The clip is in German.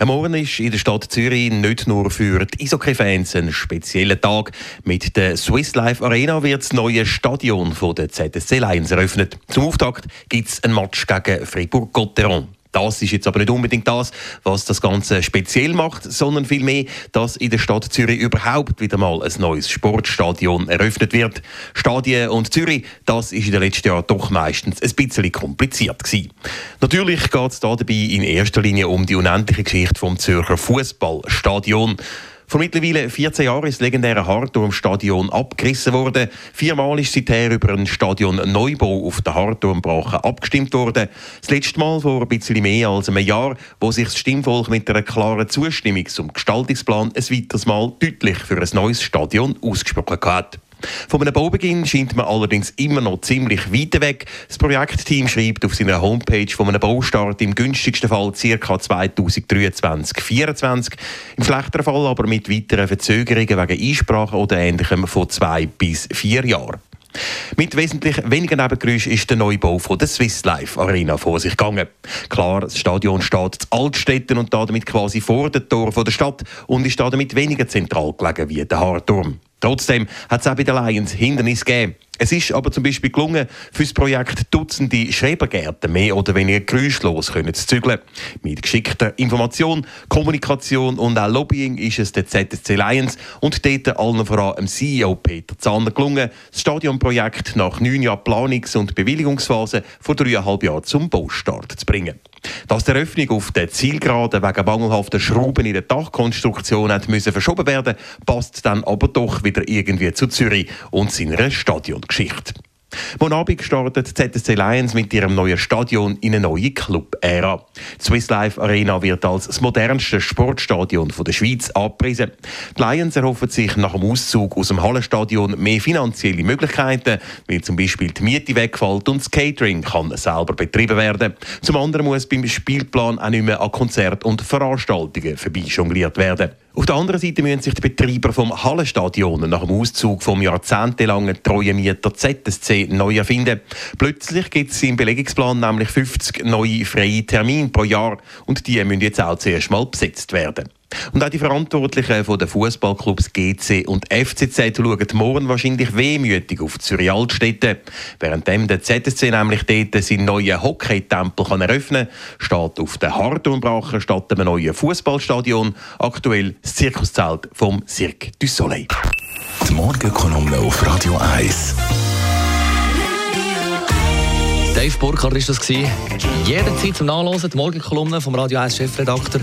Am Morgen ist in der Stadt Zürich nicht nur für die Eishockey-Fans ein spezieller Tag. Mit der Swiss Life Arena wird das neue Stadion der ZSC Lions eröffnet. Zum Auftakt gibt es ein Match gegen Fribourg-Gotteron. Das ist jetzt aber nicht unbedingt das, was das Ganze speziell macht, sondern vielmehr, dass in der Stadt Zürich überhaupt wieder mal ein neues Sportstadion eröffnet wird. Stadien und Zürich, das ist in den letzten Jahren doch meistens ein bisschen kompliziert gewesen. Natürlich geht es dabei in erster Linie um die unendliche Geschichte vom Zürcher Fußballstadion. Vor mittlerweile 14 Jahren ist das legendäre Hartturmstadion abgerissen worden. Viermal ist seither über einen Stadion-Neubau auf der Hartturmbrache abgestimmt worden. Das letzte Mal vor ein bisschen mehr als einem Jahr, wo sich das Stimmvolk mit einer klaren Zustimmung zum Gestaltungsplan ein weiteres Mal deutlich für ein neues Stadion ausgesprochen hat. Von einem Baubeginn scheint man allerdings immer noch ziemlich weit weg. Das Projektteam schreibt auf seiner Homepage von einem Baustart im günstigsten Fall ca. 2023-2024. Im schlechteren Fall aber mit weiteren Verzögerungen wegen Einsprachen oder Ähnlichem von zwei bis vier Jahren. Mit wesentlich weniger Nebengeräusch ist der Neubau von der Swiss Life Arena vor sich gegangen. Klar, das Stadion steht zu Altstädten und damit quasi vor dem Tor der Stadt und ist damit weniger zentral gelegen wie der Haarturm. Trotzdem hat es auch bei den Lions Hindernisse gegeben. Es ist aber zum Beispiel gelungen, für das Projekt Dutzende Schrebergärten mehr oder weniger geräuschlos zu zügeln. Mit geschickter Information, Kommunikation und auch Lobbying ist es der ZSC Lions und dort allen voran dem CEO Peter Zahner gelungen, das Stadionprojekt nach neun Jahren Planungs- und Bewilligungsphase vor dreieinhalb Jahren zum Baustart zu bringen. Dass die Eröffnung auf der Zielgeraden wegen mangelhafter Schrauben in der Dachkonstruktion verschoben werden, passt dann aber doch wieder irgendwie zu Zürich und seiner Stadiongeschichte. Morgen Abend startet ZSC Lions mit ihrem neuen Stadion in eine neue Club-Ära. Die Swiss Life Arena wird als das modernste Sportstadion der Schweiz abgepriesen. Die Lions erhoffen sich nach dem Auszug aus dem Hallenstadion mehr finanzielle Möglichkeiten, wie zum Beispiel die Miete wegfällt und das Catering kann selber betrieben werden. Zum anderen muss beim Spielplan auch nicht mehr an Konzert- und Veranstaltungen vorbeijongliert werden. Auf der anderen Seite müssen sich die Betreiber vom Hallenstadion nach dem Auszug vom jahrzehntelangen treuen Mieter ZSC neu erfinden. Plötzlich gibt es im Belegungsplan nämlich 50 neue freie Termine pro Jahr und die müssen jetzt auch zuerst mal besetzt werden. Und auch die Verantwortlichen von den Fußballclubs GC und FCZ schauen morgen wahrscheinlich wehmütig auf Zürich Altstädte. Währenddem der ZSC nämlich dort seinen neuen Hockey-Tempel eröffnen kann, steht auf der Harturnbrache statt einem neuen Fußballstadion aktuell das Zirkuszelt vom Cirque du Soleil. Die Morgenkolumne auf Radio 1. Dave Burkhardt war das. Jederzeit zum Nachlesen, die Morgenkolumne vom Radio 1 Chefredakteur